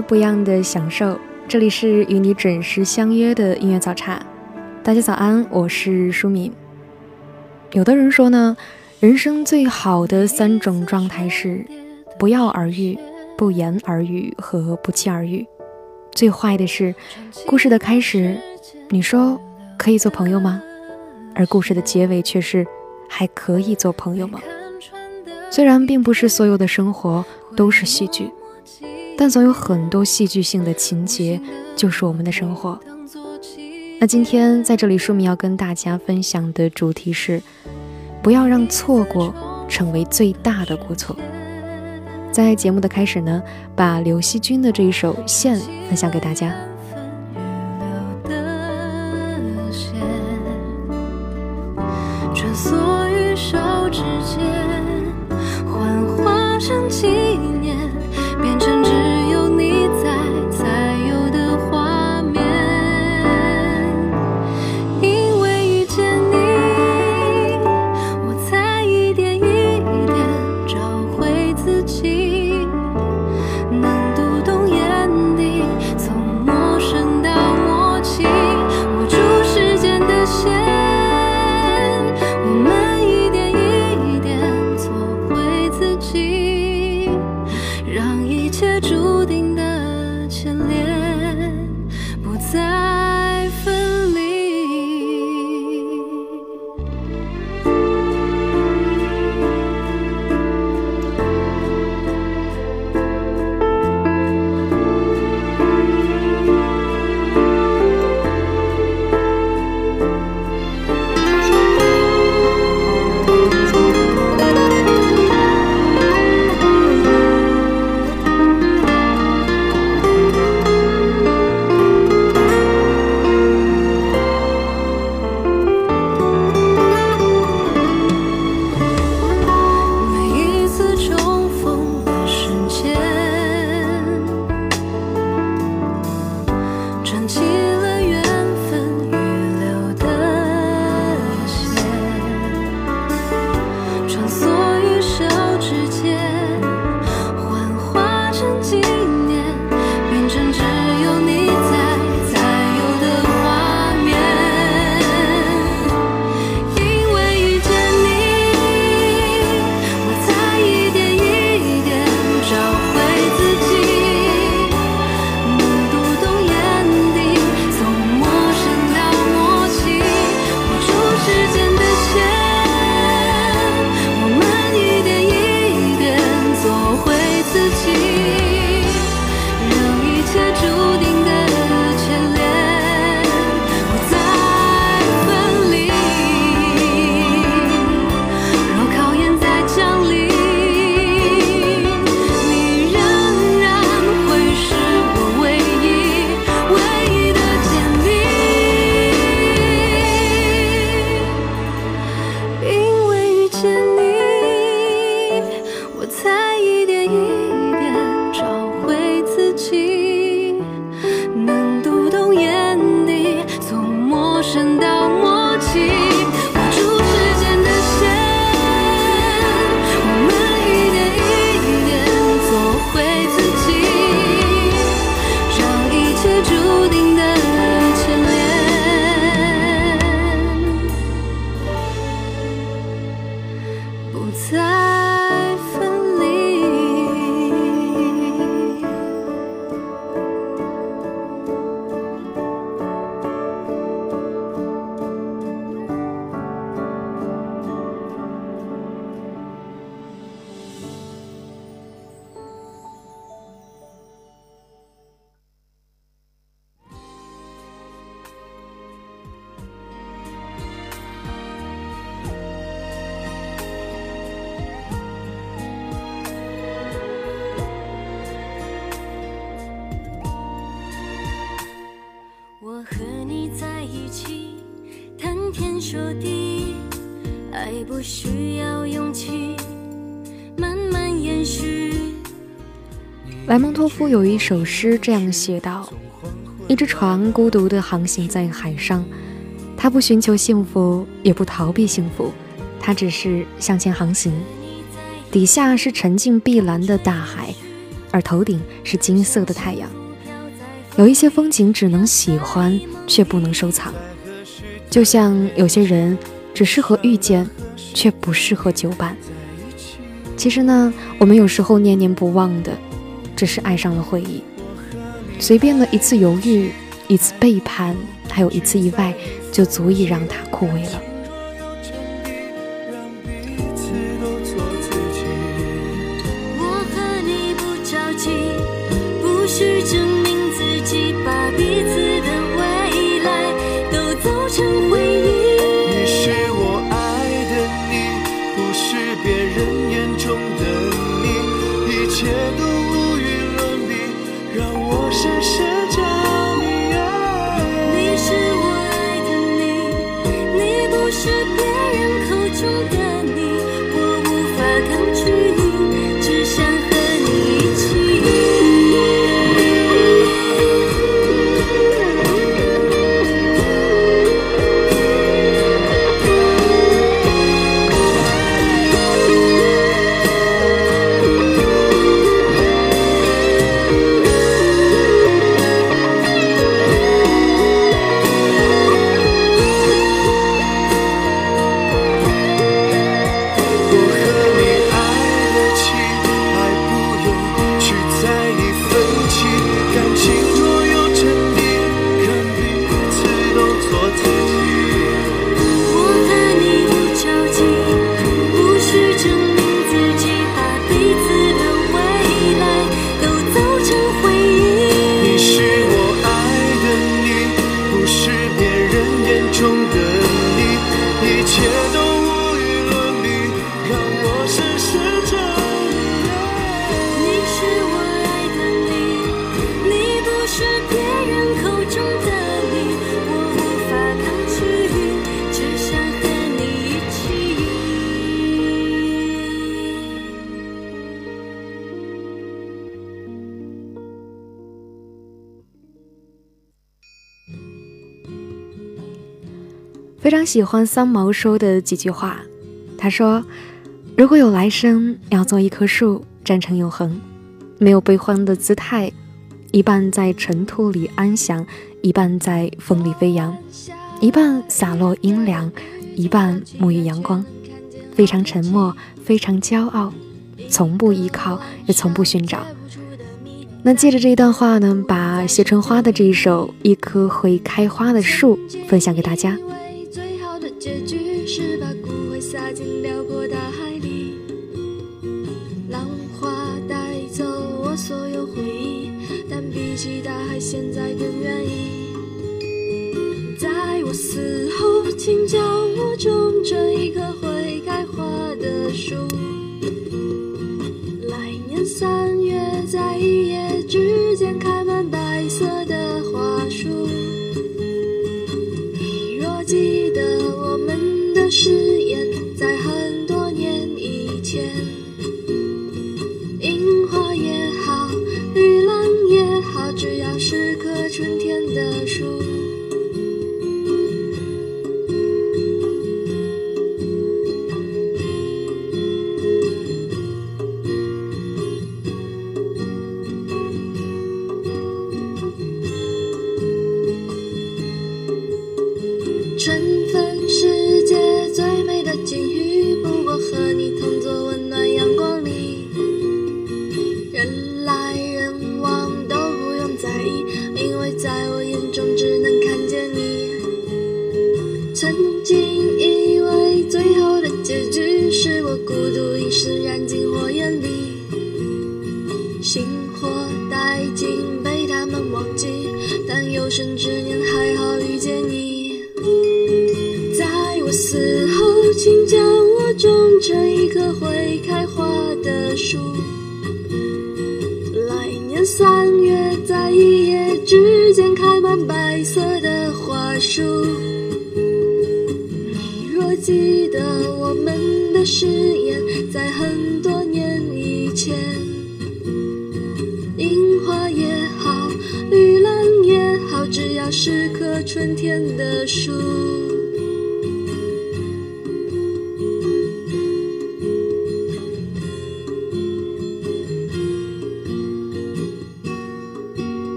不一样的享受。这里是与你准时相约的音乐早茶。大家早安，我是舒敏。有的人说呢，人生最好的三种状态是不药而愈、不言而愈和不期而遇。最坏的是，故事的开始，你说可以做朋友吗？而故事的结尾却是还可以做朋友吗？虽然并不是所有的生活都是戏剧。但总有很多戏剧性的情节，就是我们的生活。那今天在这里，舒敏要跟大家分享的主题是：不要让错过成为最大的过错。在节目的开始呢，把刘惜君的这一首《线》分享给大家。说地，爱不需要勇气，慢慢延续。莱蒙托夫有一首诗这样写道：“一只船孤独地航行在海上，它不寻求幸福，也不逃避幸福，它只是向前航行。底下是沉静碧蓝的大海，而头顶是金色的太阳。有一些风景只能喜欢，却不能收藏，就像有些人只适合遇见，却不适合久伴。其实呢，我们有时候念念不忘的。”只是爱上了回忆，随便的一次犹豫，一次背叛，还有一次意外，就足以让它枯萎了。非常喜欢三毛说的几句话。他说：“如果有来生，要做一棵树，站成永恒，没有悲欢的姿态，一半在尘土里安详，一半在风里飞扬，一半洒落阴凉，一半沐浴阳光。非常沉默，非常骄傲，从不依靠，也从不寻找。”那借着这一段话呢，把谢春花的这一首《一棵会开花的树》分享给大家。结局是把骨灰撒进辽阔大海里，浪花带走我所有回忆，但比起大海，现在更愿意。在我死后，请将我种成一棵会开花的树。来年三月，在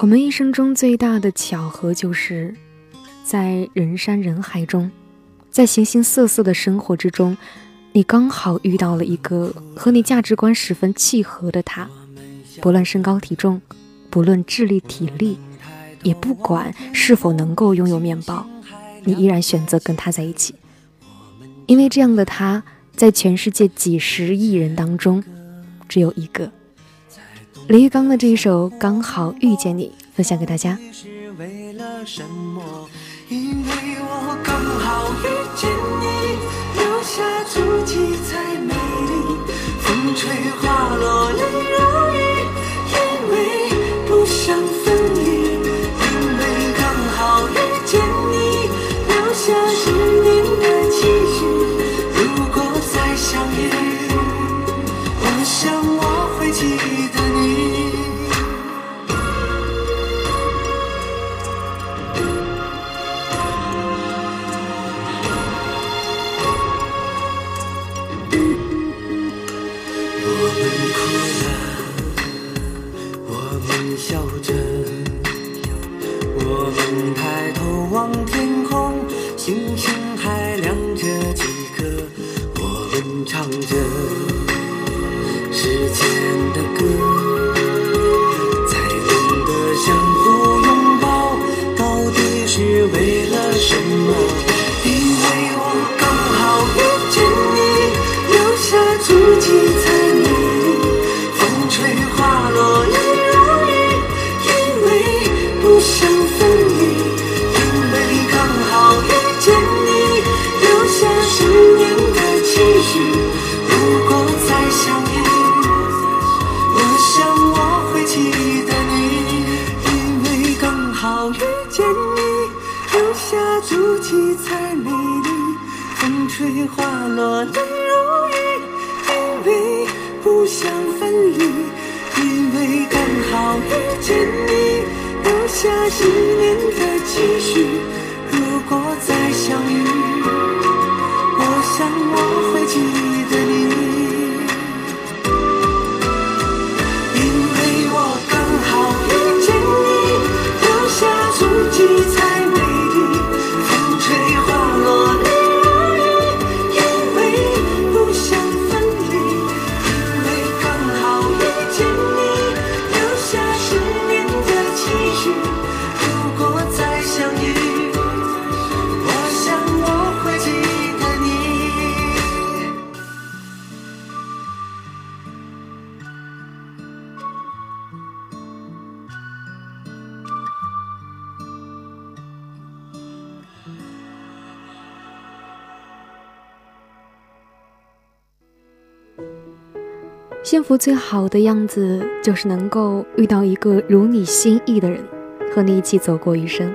我们一生中最大的巧合，就是在人山人海中，在形形色色的生活之中，你刚好遇到了一个和你价值观十分契合的他。不论身高体重，不论智力体力，也不管是否能够拥有面包，你依然选择跟他在一起，因为这样的他，在全世界几十亿人当中，只有一个。李玉刚的这一首《刚好遇见你》分享给大家。是为了什么？因为我刚好遇见你，留下足迹才美丽。风吹花落泪如雨思念在继续。福最好的样子，就是能够遇到一个如你心意的人，和你一起走过余生。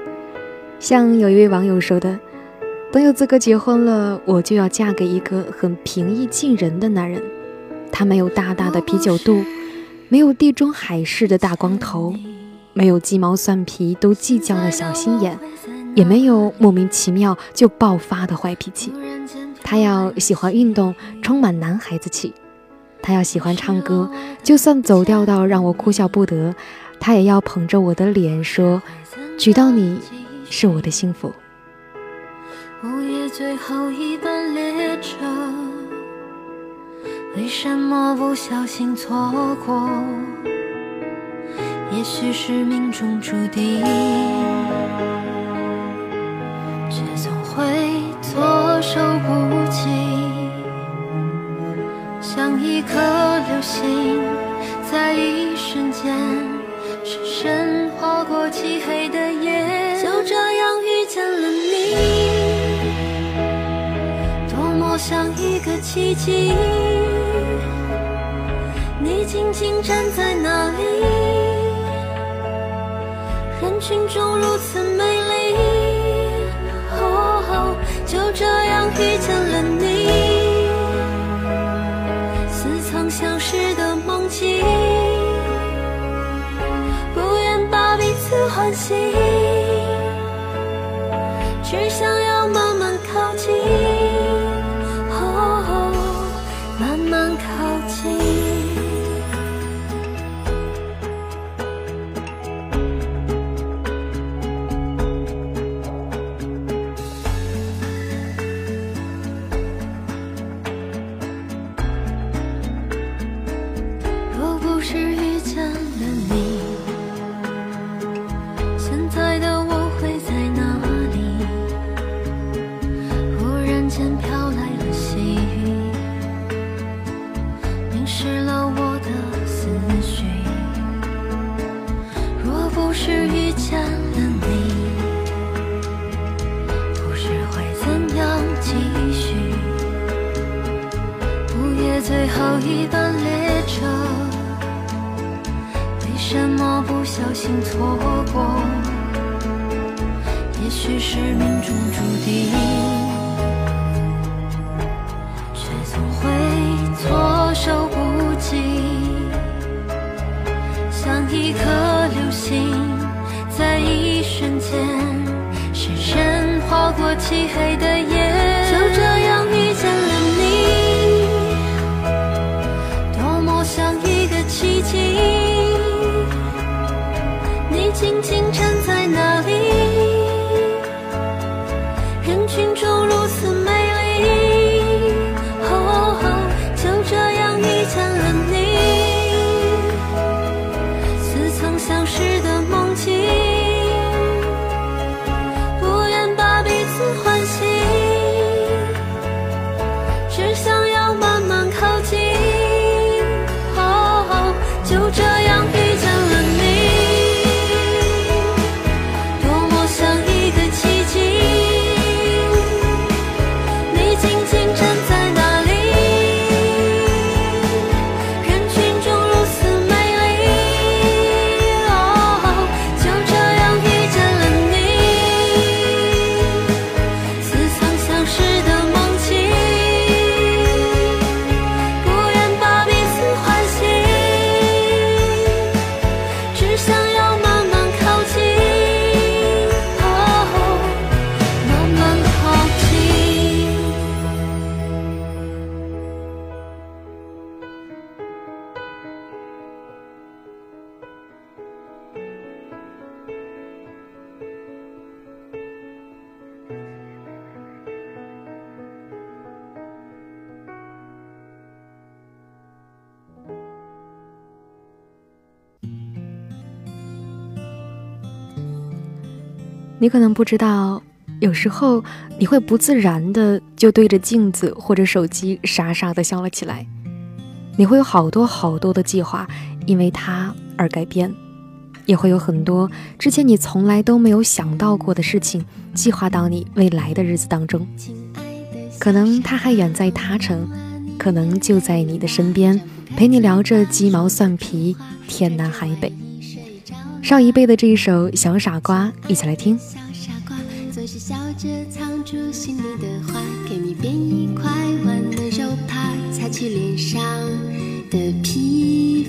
像有一位网友说的：“等有资格结婚了，我就要嫁给一个很平易近人的男人。他没有大大的啤酒肚，没有地中海式的大光头，没有鸡毛蒜皮都计较的小心眼，也没有莫名其妙就爆发的坏脾气。他要喜欢运动，充满男孩子气。”他要喜欢唱歌，就算走调到让我哭笑不得，他也要捧着我的脸说：“娶到你是我的幸福。午夜最后一班列车，为什么不小心错过？也许是命中注定，却总会措手不及。像一颗流星在一瞬间深深划过漆黑的夜。就这样遇见了你多么像一个奇迹。你静静站在那里人群中如此美。记忆是遇见了你，故事会怎样继续？午夜最后一班列车，为什么不小心错过？也许是命中注定，却总会措手不及，像一颗，间深深划过漆黑的夜，就这样你可能不知道，有时候你会不自然的就对着镜子或者手机傻傻的笑了起来。你会有好多好多的计划，因为它而改变，也会有很多之前你从来都没有想到过的事情，计划到你未来的日子当中。可能他还远在他城，可能就在你的身边，陪你聊着鸡毛蒜皮，天南海北。上一辈的这一首《小傻瓜》，一起来听。小傻瓜总是笑着藏住心里的话，给你编一块温暖手帕，擦去脸上的疲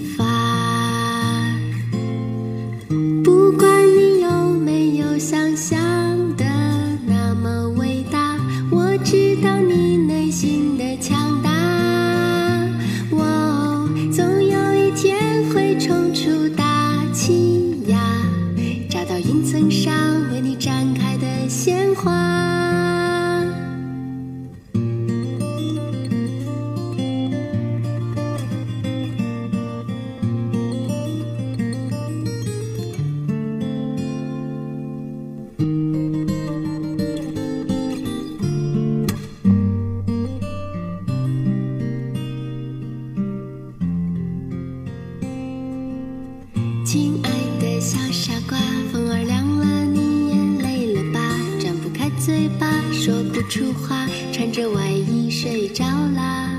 亲爱的小傻瓜，风儿凉了，你也累了吧？张不开嘴巴，说不出话，穿着外衣睡着啦。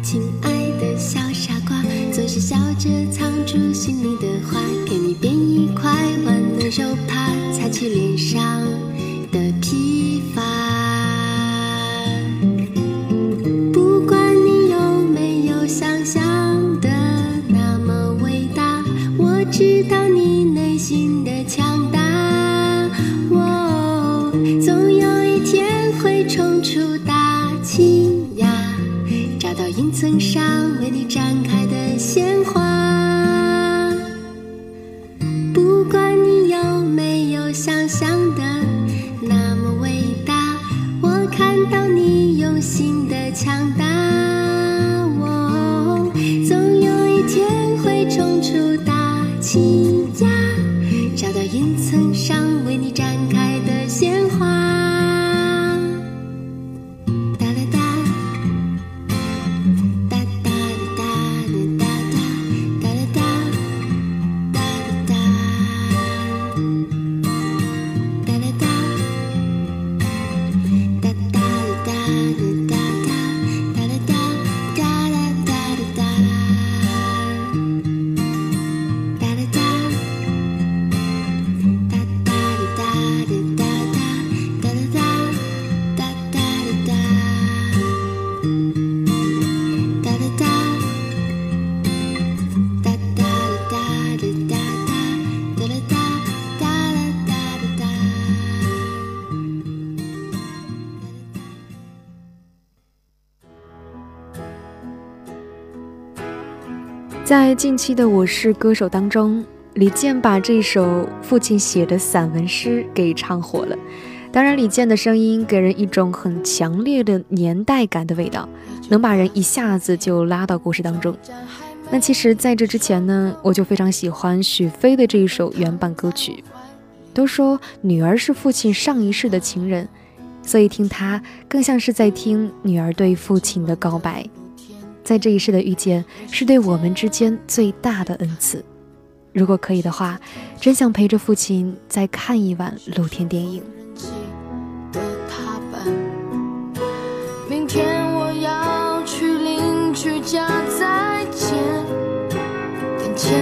亲爱的小傻瓜，总是笑着藏住心里的话，给你编一块温暖手帕，擦去脸上。云层上为你展开的鲜花。不管你有没有想象的那么伟大，我看到你用心的强大。哦，总有一天会冲出大气呀，找到云层上在近期的《我是歌手》当中，李健把这首父亲写的散文诗给唱火了。当然，李健的声音给人一种很强烈的年代感的味道，能把人一下子就拉到故事当中。那其实，在这之前呢，我就非常喜欢许飞的这一首原版歌曲。都说女儿是父亲上一世的情人，所以听她更像是在听女儿对父亲的告白。在这一世的遇见，是对我们之间最大的恩赐。如果可以的话，真想陪着父亲再看一晚露天电影。明天我要去邻居家再见，眼前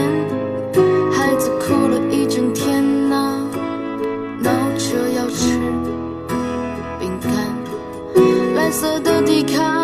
孩子哭了一整天呐、闹着要吃饼干，蓝色的迪卡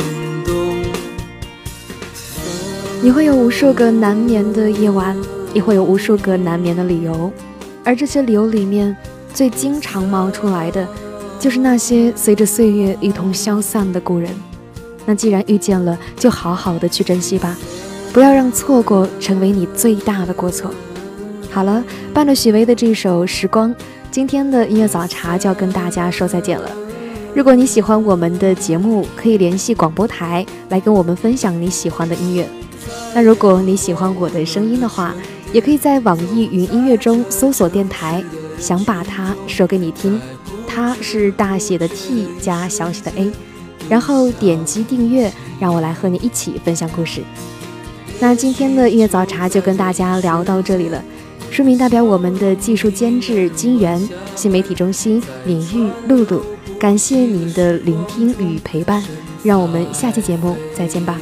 你会有无数个难眠的夜晚，也会有无数个难眠的理由，而这些理由里面，最经常冒出来的，就是那些随着岁月一同消散的故人。那既然遇见了，就好好的去珍惜吧，不要让错过成为你最大的过错。好了，伴着许巍的这首《时光》，今天的音乐早茶就要跟大家说再见了。如果你喜欢我们的节目，可以联系广播台来跟我们分享你喜欢的音乐。那如果你喜欢我的声音的话，也可以在网易云音乐中搜索电台，想把它说给你听，它是大写的 T 加小写的 A，然后点击订阅，让我来和你一起分享故事。那今天的音乐早茶就跟大家聊到这里了，书名代表我们的技术监制金源，新媒体中心李玉露露，感谢您的聆听与陪伴，让我们下期节目再见吧。